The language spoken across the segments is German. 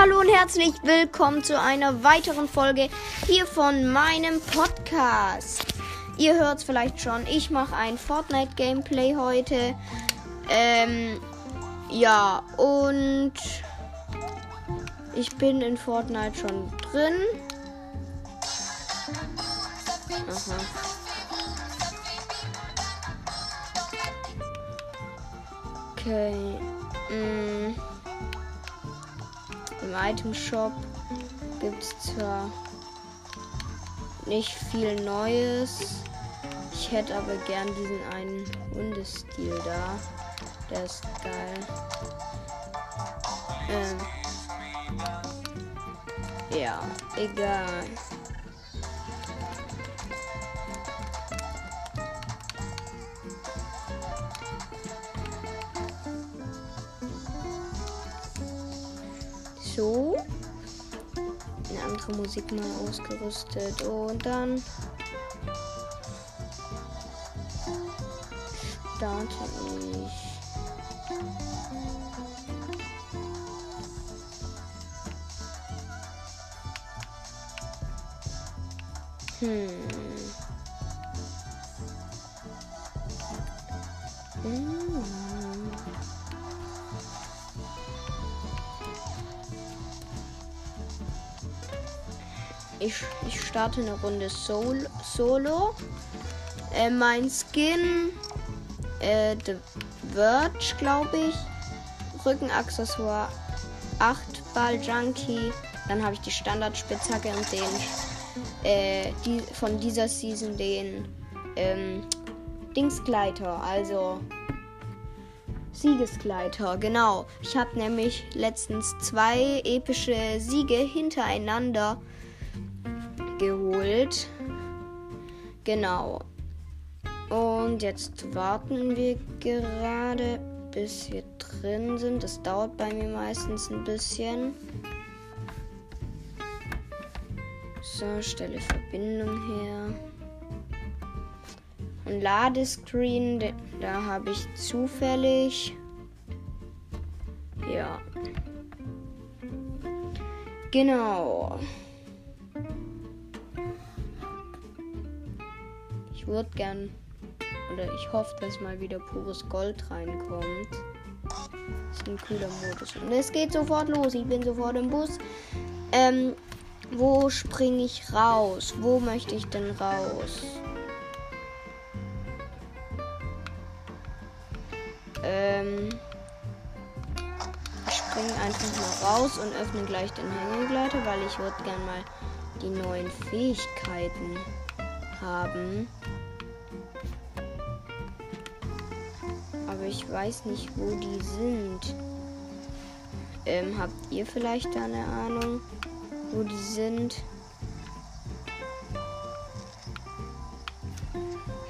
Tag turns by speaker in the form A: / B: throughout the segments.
A: Hallo und herzlich willkommen zu einer weiteren Folge hier von meinem Podcast. Ihr hört es vielleicht schon, ich mache ein Fortnite Gameplay heute. Ähm, ja, und ich bin in Fortnite schon drin. Aha. Okay. Mm. Im Item Shop gibt es zwar nicht viel Neues. Ich hätte aber gern diesen einen Hundestil da. Der ist geil. Ähm. Ja, egal. Musik mal ausgerüstet. Und dann starte ich. Hm. Ich, starte eine Runde Sol Solo. Äh, mein Skin, äh, The Verge, glaube ich. Rückenaccessoire, 8 Ball Junkie. Dann habe ich die Standardspitzhacke und den, äh, die, von dieser Season den, ähm, Dingsgleiter, also Siegesgleiter, genau. Ich habe nämlich letztens zwei epische Siege hintereinander geholt. Genau. Und jetzt warten wir gerade, bis wir drin sind. Das dauert bei mir meistens ein bisschen. So, stelle Verbindung her. Und Ladescreen, da habe ich zufällig. Ja. Genau. Ich würde gern oder ich hoffe, dass mal wieder pures Gold reinkommt. Das ist ein cooler Modus. Und es geht sofort los. Ich bin sofort im Bus. Ähm, wo springe ich raus? Wo möchte ich denn raus? Ähm, ich springe einfach mal raus und öffne gleich den Hängegleiter, weil ich würde gern mal die neuen Fähigkeiten haben. Aber ich weiß nicht, wo die sind. Ähm, habt ihr vielleicht da eine Ahnung, wo die sind?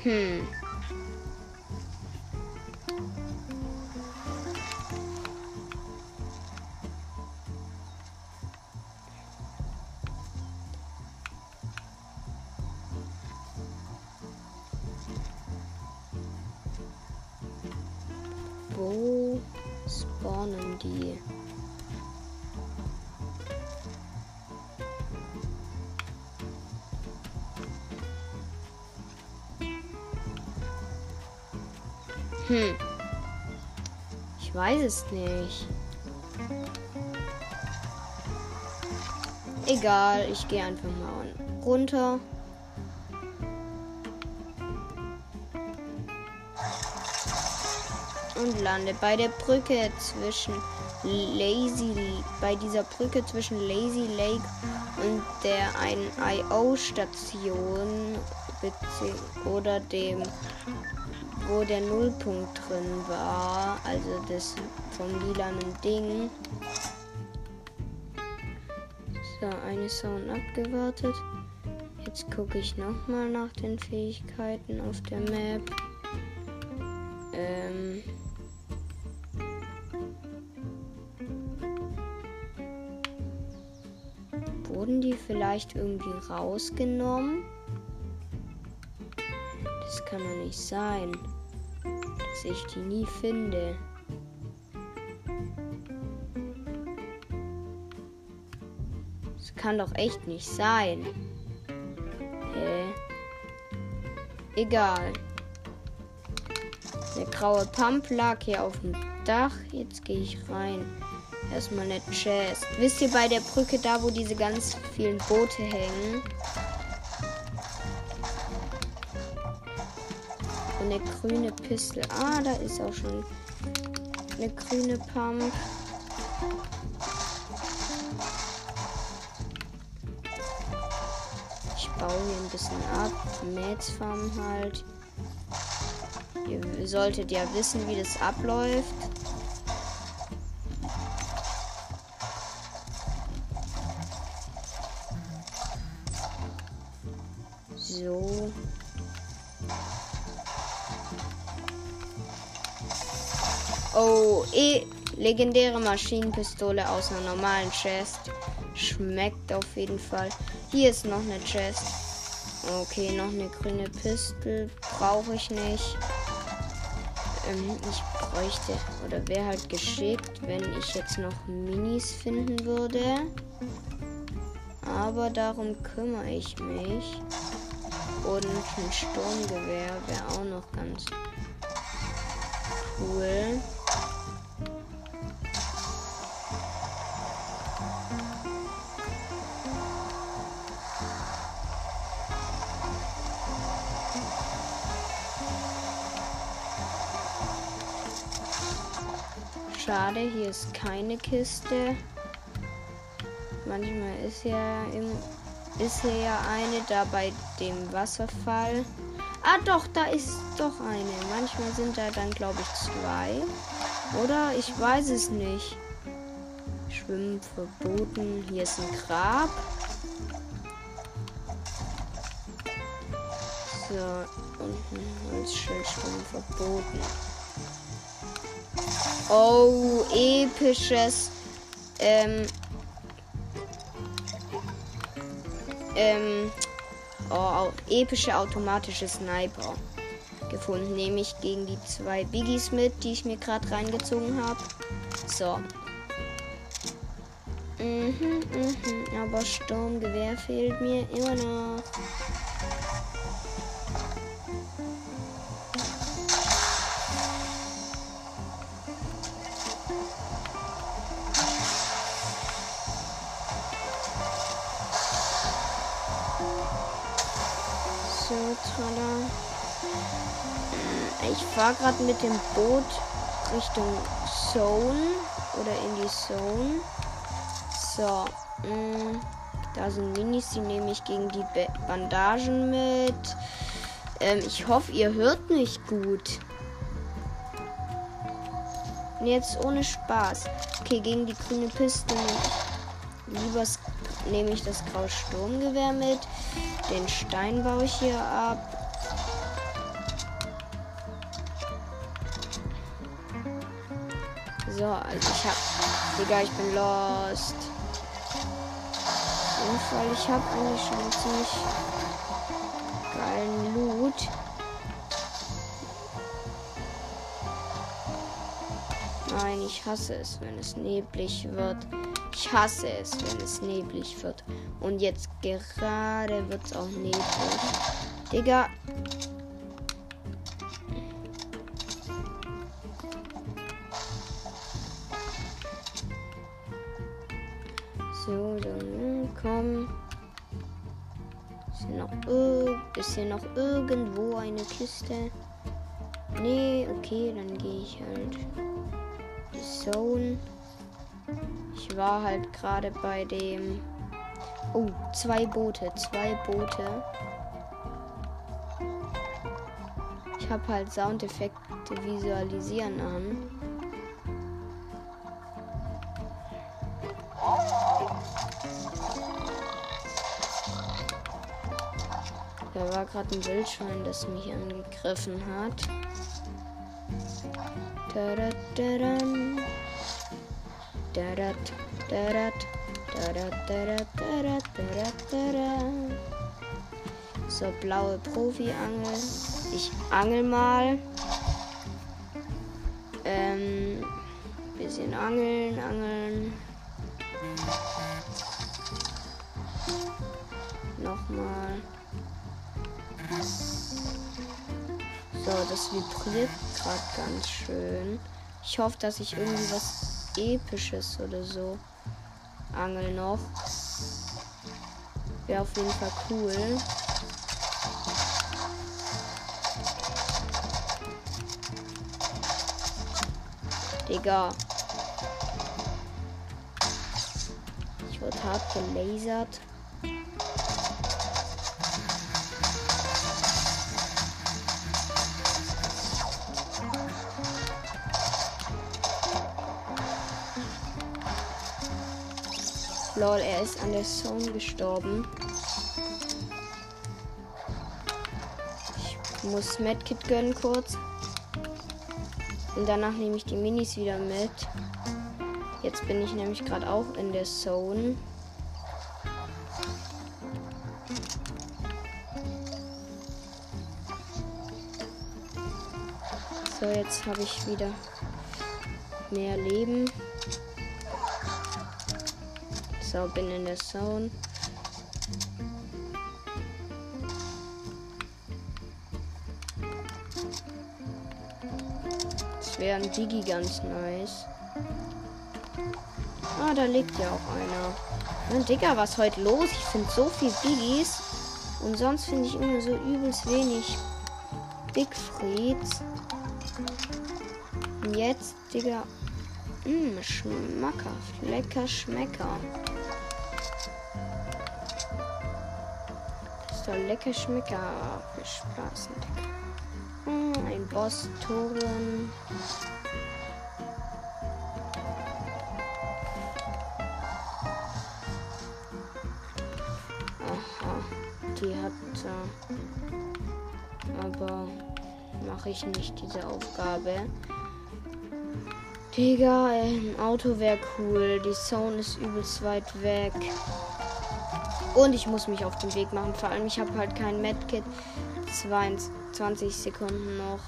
A: Hm. Wo spawnen die? Hm. Ich weiß es nicht. Egal, ich gehe einfach mal runter. Und lande bei der Brücke zwischen Lazy bei dieser Brücke zwischen Lazy Lake und der einen IO Station oder dem wo der Nullpunkt drin war, also das vom lilanen Ding. So, eine Sound abgewartet. Jetzt gucke ich nochmal nach den Fähigkeiten auf der Map. Ähm vielleicht irgendwie rausgenommen? Das kann doch nicht sein, dass ich die nie finde. kann doch echt nicht sein. Hä? Egal. Der graue Pump lag hier auf dem Dach. Jetzt gehe ich rein. Erstmal eine Chest. Wisst ihr bei der Brücke da, wo diese ganz vielen Boote hängen? Eine grüne Pistole. Ah, da ist auch schon eine grüne Pump. Ich baue hier ein bisschen ab. Mätsfarm halt. Ihr solltet ja wissen, wie das abläuft. Legendäre Maschinenpistole aus einer normalen Chest. Schmeckt auf jeden Fall. Hier ist noch eine Chest. Okay, noch eine grüne Pistole. Brauche ich nicht. Ähm, ich bräuchte oder wäre halt geschickt, wenn ich jetzt noch Minis finden würde. Aber darum kümmere ich mich. Und ein Sturmgewehr wäre auch noch ganz cool. Schade, hier ist keine Kiste. Manchmal ist ja im, ist hier ja eine da bei dem Wasserfall. Ah doch, da ist doch eine. Manchmal sind da dann glaube ich zwei. Oder? Ich weiß es nicht. Schwimmen verboten. Hier ist ein Grab. So, unten Holzschild schwimmen verboten. Oh, episches. Ähm. Ähm. Oh, epische automatische Sniper gefunden. Nehme ich gegen die zwei Biggies mit, die ich mir gerade reingezogen habe. So. Mhm, mhm. Aber Sturmgewehr fehlt mir immer noch. Fahre gerade mit dem Boot Richtung Zone oder in die Zone. So, mh, mm, da sind Minis, die nehme ich gegen die Bandagen mit. Ähm, ich hoffe, ihr hört mich gut. Jetzt ohne Spaß. Okay, gegen die grüne Piste lieber nehme ich das graue Sturmgewehr mit. Den Stein baue ich hier ab. So, also ich hab. Digga, ich bin lost. Auf jeden Fall, ich habe eigentlich schon ziemlich geilen Loot. Nein, ich hasse es, wenn es neblig wird. Ich hasse es, wenn es neblig wird. Und jetzt gerade wird es auch neblig. Digga. So, dann komm. Ist hier noch, ist hier noch irgendwo eine Kiste? Nee, okay, dann gehe ich halt die Zone. Ich war halt gerade bei dem. Oh, zwei Boote, zwei Boote. Ich habe halt Soundeffekte visualisieren an. Da war gerade ein Wildschwein, das mich angegriffen hat. Da -da -da Dadat, dadat, dadat, dadat, dadat, dadat, dadat. So, blaue Profi-Angel. Ich angel mal. Ähm, bisschen angeln, angeln. nochmal. So, das vibriert gerade ganz schön. Ich hoffe, dass ich irgendwie was Episches oder so angel noch. Wäre auf jeden Fall cool. Digga. Ich wurde hart gelasert. Lol, er ist an der Zone gestorben. Ich muss Medkit gönnen kurz. Und danach nehme ich die Minis wieder mit. Jetzt bin ich nämlich gerade auch in der Zone. So, jetzt habe ich wieder mehr Leben. So, bin in der Zone. Das wäre ein Digi ganz nice. Ah, da liegt ja auch einer. Mann, Digga, was heute los? Ich finde so viel Biggies. Und sonst finde ich immer so übelst wenig Big Frieds. Und jetzt, Digga. Mh, hm, schmackhaft. Lecker Schmecker. Soll lecker schmecken. Viel Spaß. Hm, ein Boss-Toren. Aha, die hat. Äh, aber mache ich nicht diese Aufgabe. Digga, ein Auto wäre cool. Die Zone ist übelst weit weg. Und ich muss mich auf den Weg machen. Vor allem, ich habe halt kein Medkit. 22 Sekunden noch.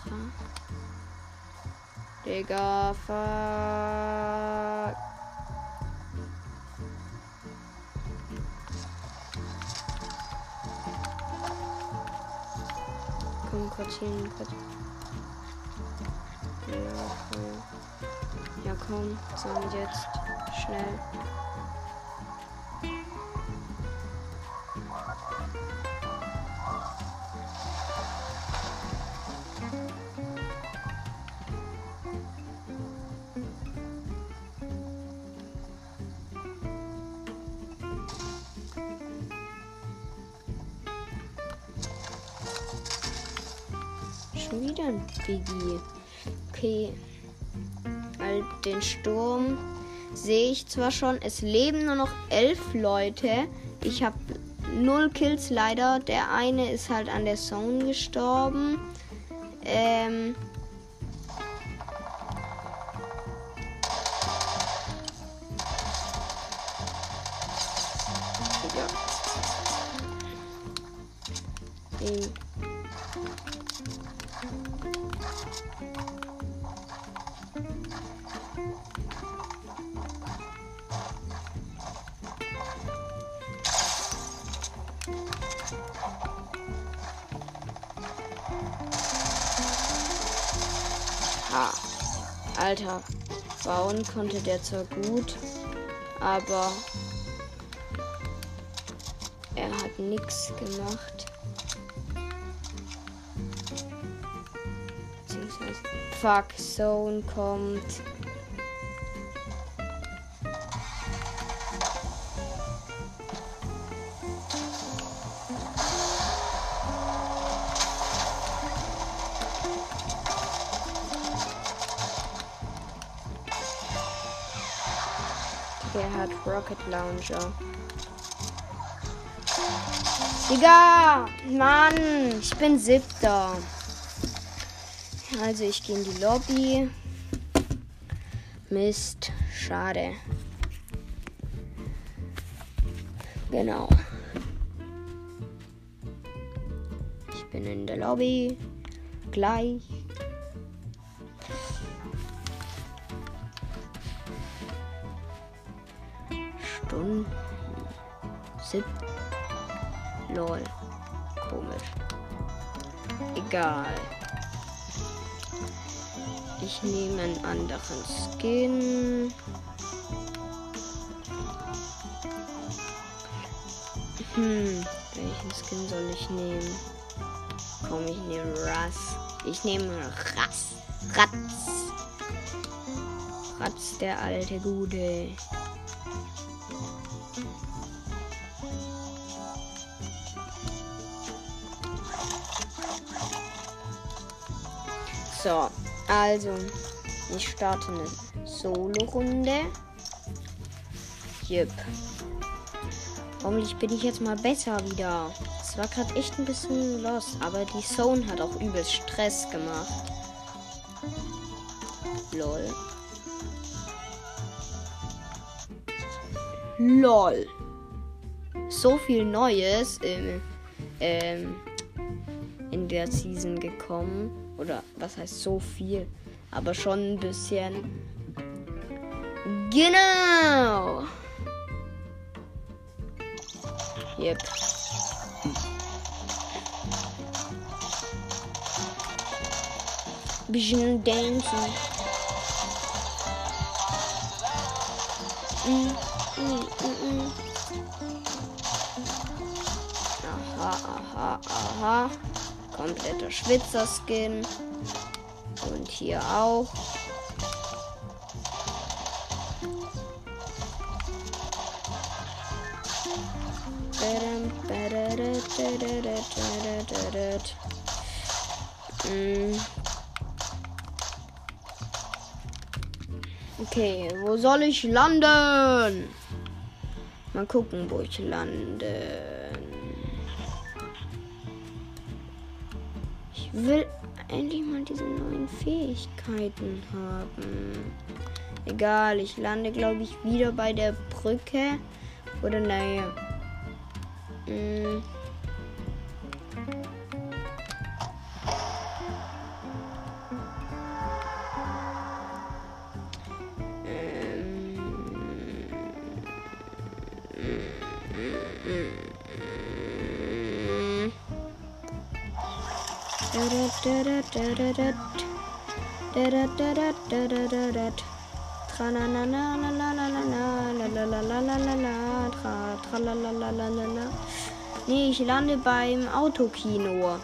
A: Digga, fuck. Komm, kurz hin, kurz. Ja, komm. Ja, komm. So, und jetzt. Schnell. Biggie. Okay. Weil den Sturm sehe ich zwar schon. Es leben nur noch elf Leute. Ich habe null Kills leider. Der eine ist halt an der Zone gestorben. Ähm. Den Alter, bauen konnte der zwar gut, aber er hat nichts gemacht. Fuck Zone kommt. Der hat Rocket Launcher. Digga! Mann! Ich bin siebter. Also ich gehe in die Lobby. Mist. Schade. Genau. Ich bin in der Lobby. Gleich. Stunden. Sieb Lol. Komisch. Egal. Ich nehme einen anderen Skin. Hm, welchen Skin soll ich nehmen? Komm, ich nehme Rass. Ich nehme Rass. Ratz. Ratz, der alte Gute. So, also, ich starte eine Solo-Runde. Jep. Hoffentlich bin ich jetzt mal besser wieder. Es war gerade echt ein bisschen los, aber die Zone hat auch übelst Stress gemacht. Lol. LOL. So viel Neues im, ähm, in der Season gekommen. Oder was heißt so viel? Aber schon ein bisschen. Genau. Yep. Bisschen dancing. Mm, mm, mm, mm. Aha, aha, aha. Kompletter Schwitzer-Skin. Und hier auch. Mm. Okay, wo soll ich landen? Mal gucken, wo ich lande. Will endlich mal diese neuen Fähigkeiten haben. Egal, ich lande, glaube ich, wieder bei der Brücke. Oder naja. Mm. Nee, ich lande beim Autokino.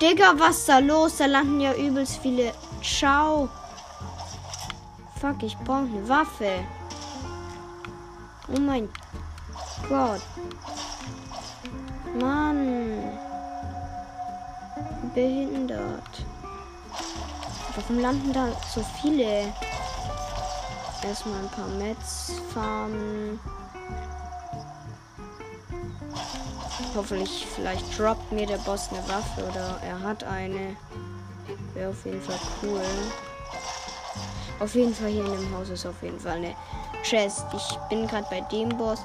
A: Digga, was da los? Da landen ja übelst viele. Ciao. Fuck, ich brauche eine Waffe. Oh mein Gott. Mann. Behindert. Warum landen da so viele? Erstmal ein paar Metz farmen. Hoffentlich, vielleicht droppt mir der Boss eine Waffe oder er hat eine. Wäre auf jeden Fall cool. Auf jeden Fall hier in dem Haus ist auf jeden Fall eine Chest. Ich bin gerade bei dem Boss,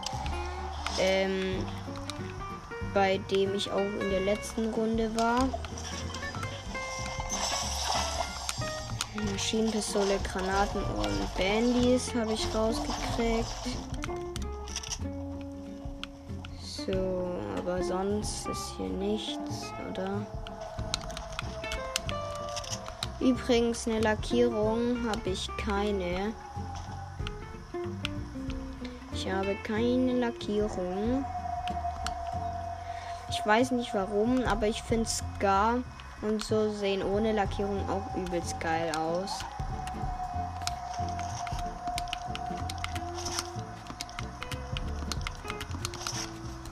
A: ähm, bei dem ich auch in der letzten Runde war. Maschinenpistole, Granaten und Bandys habe ich rausgekriegt. So, aber sonst ist hier nichts, oder? Übrigens, eine Lackierung habe ich keine. Ich habe keine Lackierung. Ich weiß nicht warum, aber ich finde Scar und so sehen ohne Lackierung auch übelst geil aus.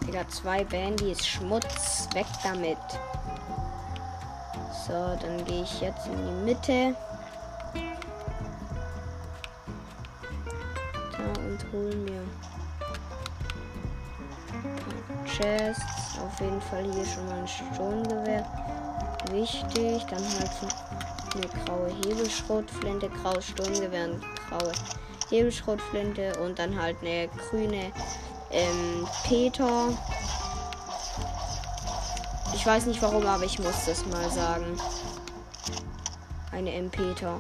A: Digga, zwei Bandys Schmutz. Weg damit. So, dann gehe ich jetzt in die Mitte. Da und hol mir Chests. Auf jeden Fall hier schon mal ein Sturmgewehr. Wichtig. Dann halt eine graue Hebelschrotflinte, graues Sturmgewehr und graue Hebelschrotflinte und dann halt eine grüne ähm, Peter. Ich weiß nicht warum, aber ich muss das mal sagen. Eine M-Peter.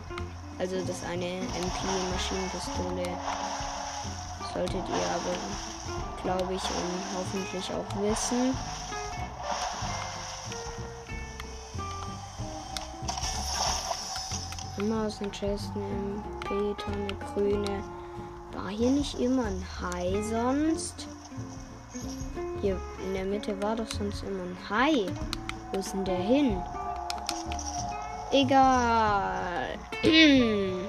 A: Also das ist eine MP-Maschinenpistole. Solltet ihr aber glaube ich, und hoffentlich auch wissen. Immer aus den Chesten, Peter, eine grüne. War hier nicht immer ein Hai sonst? Hier in der Mitte war doch sonst immer ein Hai. Wo ist denn der hin? Egal.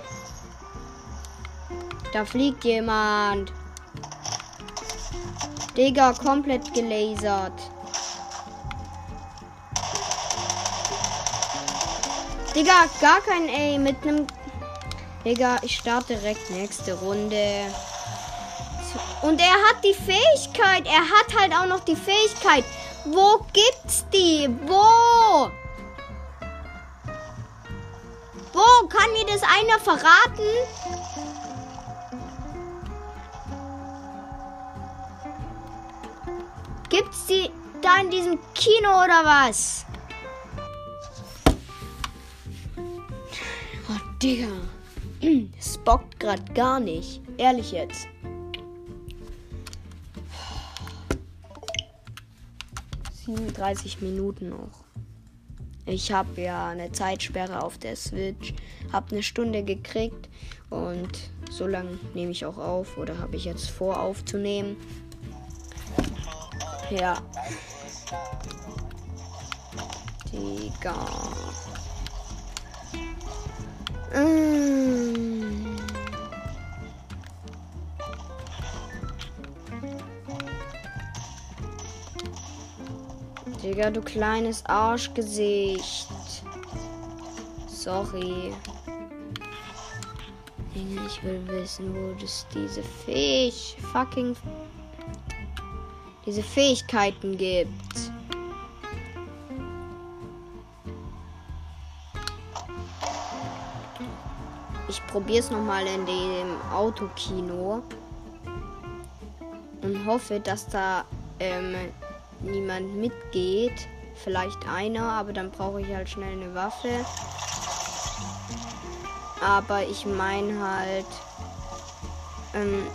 A: da fliegt jemand. Digga, komplett gelasert. Digga, gar kein A mit einem. Digga, ich starte direkt nächste Runde. Und er hat die Fähigkeit. Er hat halt auch noch die Fähigkeit. Wo gibt's die? Wo? Wo? Kann mir das einer verraten? Gibt's die da in diesem Kino oder was? Digga. Es bockt grad gar nicht. Ehrlich jetzt. 37 Minuten noch. Ich habe ja eine Zeitsperre auf der Switch, habe eine Stunde gekriegt und so lange nehme ich auch auf oder habe ich jetzt vor aufzunehmen. Ja. Digga. Mmh. Digga, du kleines Arschgesicht. Sorry. Ich will wissen, wo es diese Fisch fucking diese Fähigkeiten gibt. Probiere es nochmal in dem Autokino und hoffe, dass da ähm, niemand mitgeht. Vielleicht einer, aber dann brauche ich halt schnell eine Waffe. Aber ich meine halt, ähm,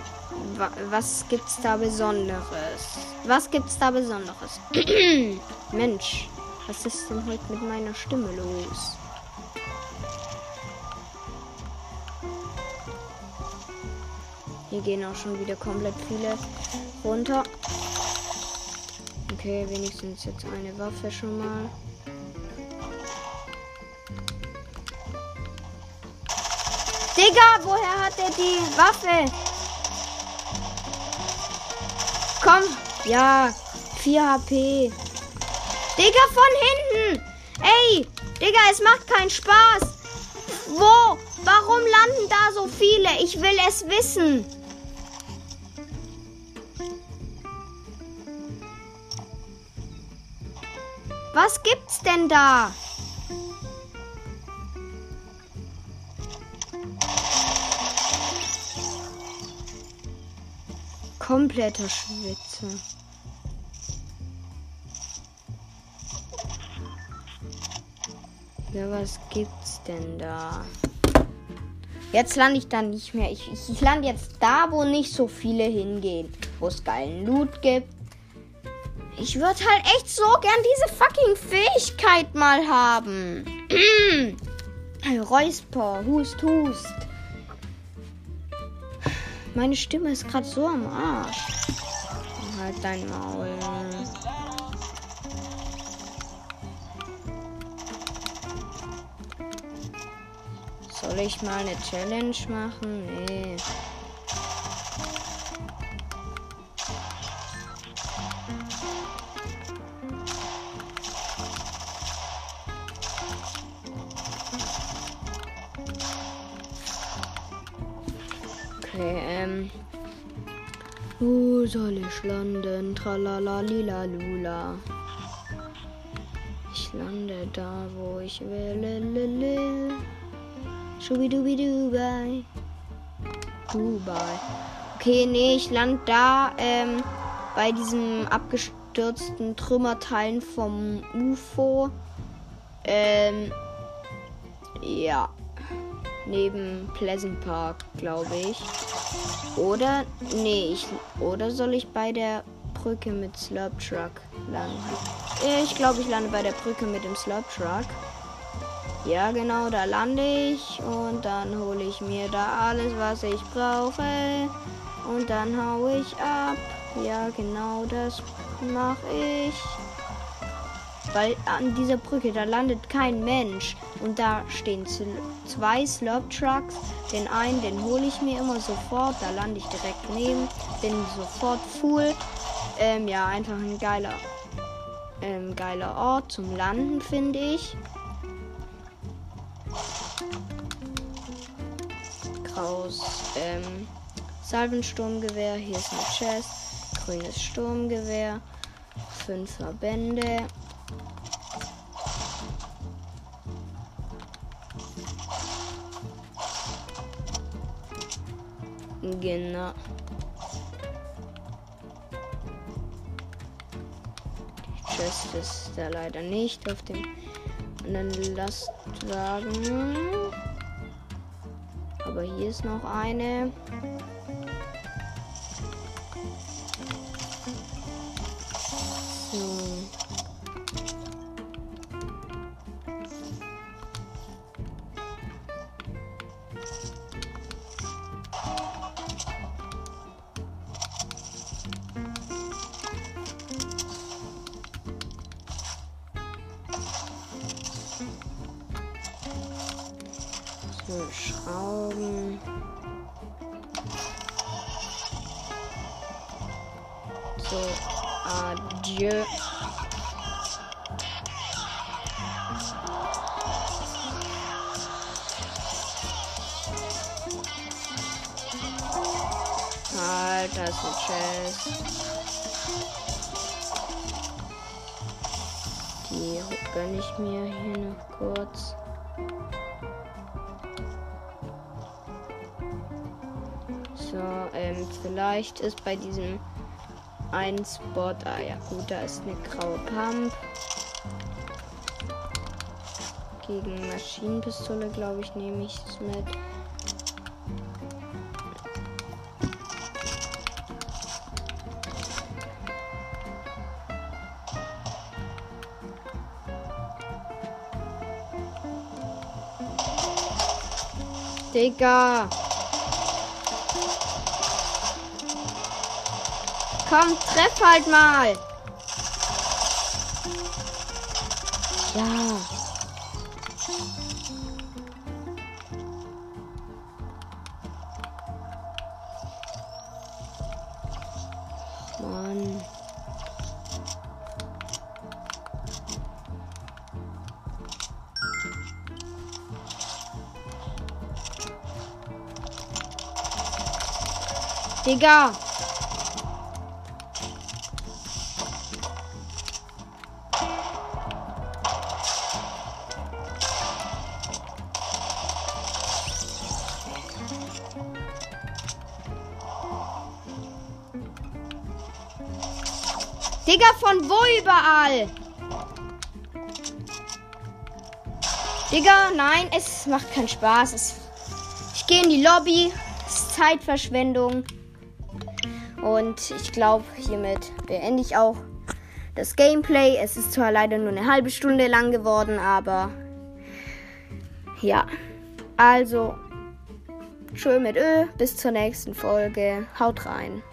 A: wa was gibt's da Besonderes? Was gibt's da Besonderes? Mensch, was ist denn heute mit meiner Stimme los? Hier gehen auch schon wieder komplett viele runter. Okay, wenigstens jetzt eine Waffe schon mal. Digga, woher hat er die Waffe? Komm. Ja, 4 HP. Digga, von hinten. Ey, Digga, es macht keinen Spaß. Wo? Warum landen da so viele? Ich will es wissen. Was gibt's denn da? Kompletter Schwitze. Ja, was gibt's denn da? Jetzt lande ich da nicht mehr. Ich, ich, ich lande jetzt da, wo nicht so viele hingehen. Wo es geilen Loot gibt. Ich würde halt echt so gern diese fucking Fähigkeit mal haben. Räusper, Hust, Hust. Meine Stimme ist gerade so am Arsch. Halt dein Maul. Soll ich mal eine Challenge machen? Nee. Soll ich landen? Tralala lila lula. Ich lande da, wo ich will. Schubidubidubai. Dubai. Okay, nee, ich lande da ähm, bei diesem abgestürzten Trümmerteilen vom UFO. Ähm, ja. Neben Pleasant Park, glaube ich. Oder, nee, ich, oder soll ich bei der Brücke mit Slurp Truck landen? Ich glaube, ich lande bei der Brücke mit dem Slurp Truck. Ja, genau, da lande ich und dann hole ich mir da alles, was ich brauche. Und dann haue ich ab. Ja, genau, das mache ich. Weil an dieser Brücke, da landet kein Mensch. Und da stehen zwei Slurp Trucks. Den einen, den hole ich mir immer sofort. Da lande ich direkt neben. Bin sofort full. Ähm, ja, einfach ein geiler, ähm, geiler Ort zum Landen, finde ich. Graues, ähm, Salvensturmgewehr. Hier ist ein Chest. Grünes Sturmgewehr. Fünf Verbände. Genau. Die Chest ist da leider nicht auf dem anderen Lastwagen. Aber hier ist noch eine. Adieu. Halt, das ist eine Chest. Die gönne ich mir hier noch kurz. ähm, vielleicht ist bei diesem einen Spot. Ah ja, gut, da ist eine graue Pump. Gegen Maschinenpistole, glaube ich, nehme ich es mit. Digga! Komm, treff halt mal. Ja. Mann. Digga. Von wo überall? Digga, nein, es macht keinen Spaß. Es, ich gehe in die Lobby. Es ist Zeitverschwendung. Und ich glaube, hiermit beende ich auch das Gameplay. Es ist zwar leider nur eine halbe Stunde lang geworden, aber ja. Also, schön mit Ö. Bis zur nächsten Folge. Haut rein.